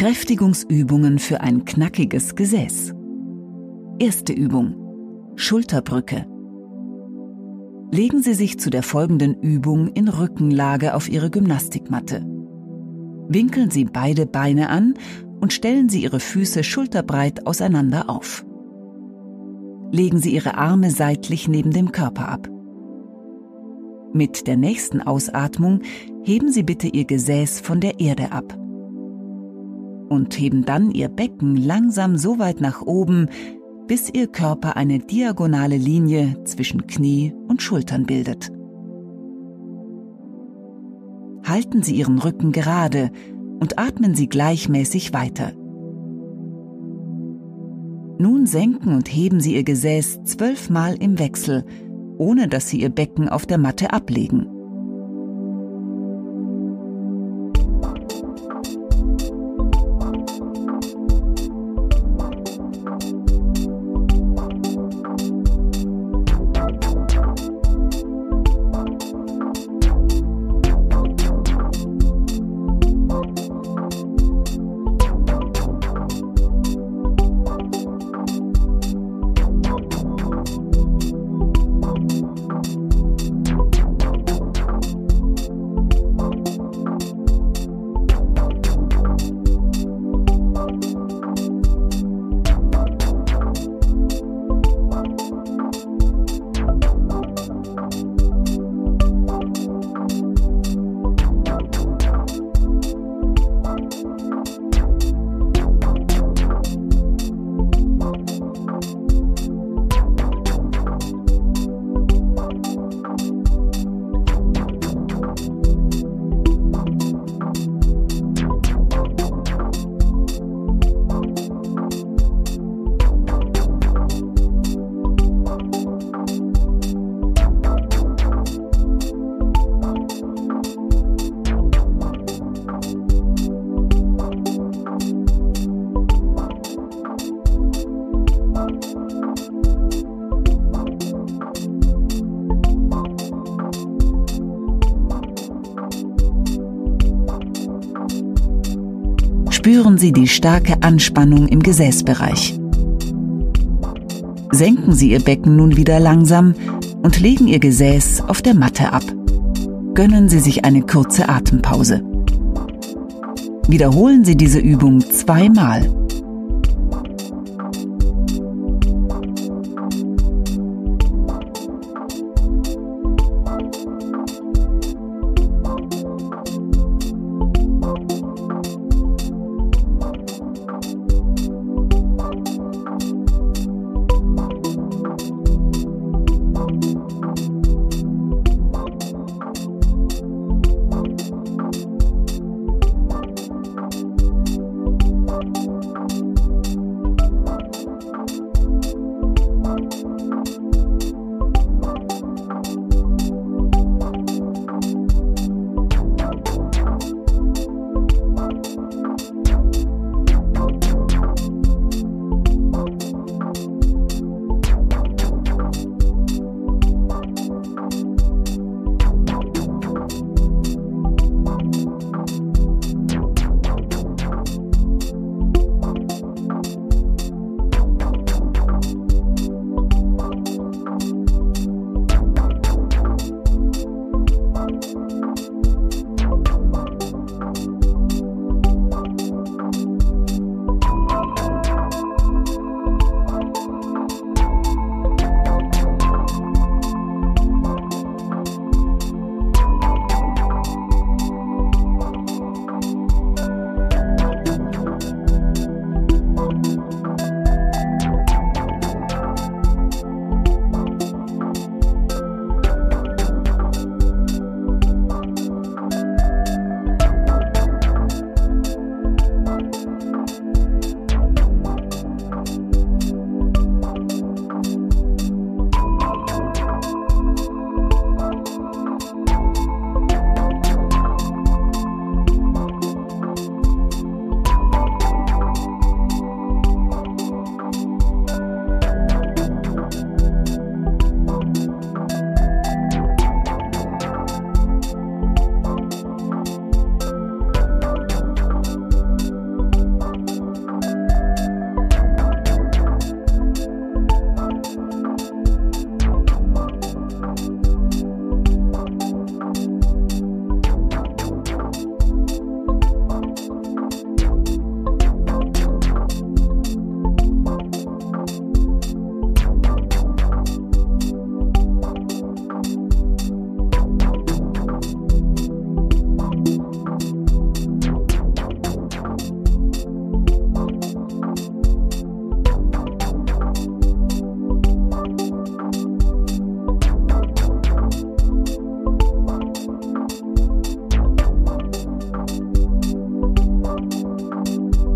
Kräftigungsübungen für ein knackiges Gesäß. Erste Übung. Schulterbrücke. Legen Sie sich zu der folgenden Übung in Rückenlage auf Ihre Gymnastikmatte. Winkeln Sie beide Beine an und stellen Sie Ihre Füße schulterbreit auseinander auf. Legen Sie Ihre Arme seitlich neben dem Körper ab. Mit der nächsten Ausatmung heben Sie bitte Ihr Gesäß von der Erde ab. Und heben dann Ihr Becken langsam so weit nach oben, bis Ihr Körper eine diagonale Linie zwischen Knie und Schultern bildet. Halten Sie Ihren Rücken gerade und atmen Sie gleichmäßig weiter. Nun senken und heben Sie Ihr Gesäß zwölfmal im Wechsel, ohne dass Sie Ihr Becken auf der Matte ablegen. Spüren Sie die starke Anspannung im Gesäßbereich. Senken Sie Ihr Becken nun wieder langsam und legen Ihr Gesäß auf der Matte ab. Gönnen Sie sich eine kurze Atempause. Wiederholen Sie diese Übung zweimal.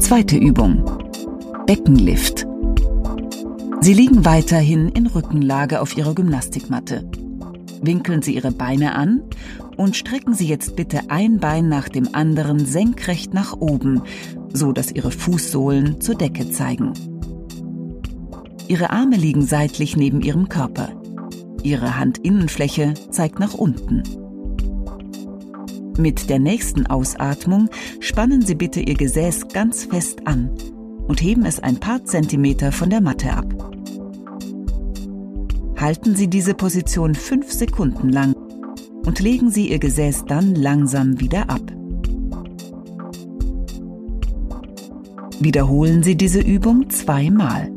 Zweite Übung. Beckenlift. Sie liegen weiterhin in Rückenlage auf Ihrer Gymnastikmatte. Winkeln Sie Ihre Beine an und strecken Sie jetzt bitte ein Bein nach dem anderen senkrecht nach oben, so dass Ihre Fußsohlen zur Decke zeigen. Ihre Arme liegen seitlich neben Ihrem Körper. Ihre Handinnenfläche zeigt nach unten. Mit der nächsten Ausatmung spannen Sie bitte Ihr Gesäß ganz fest an und heben es ein paar Zentimeter von der Matte ab. Halten Sie diese Position fünf Sekunden lang und legen Sie Ihr Gesäß dann langsam wieder ab. Wiederholen Sie diese Übung zweimal.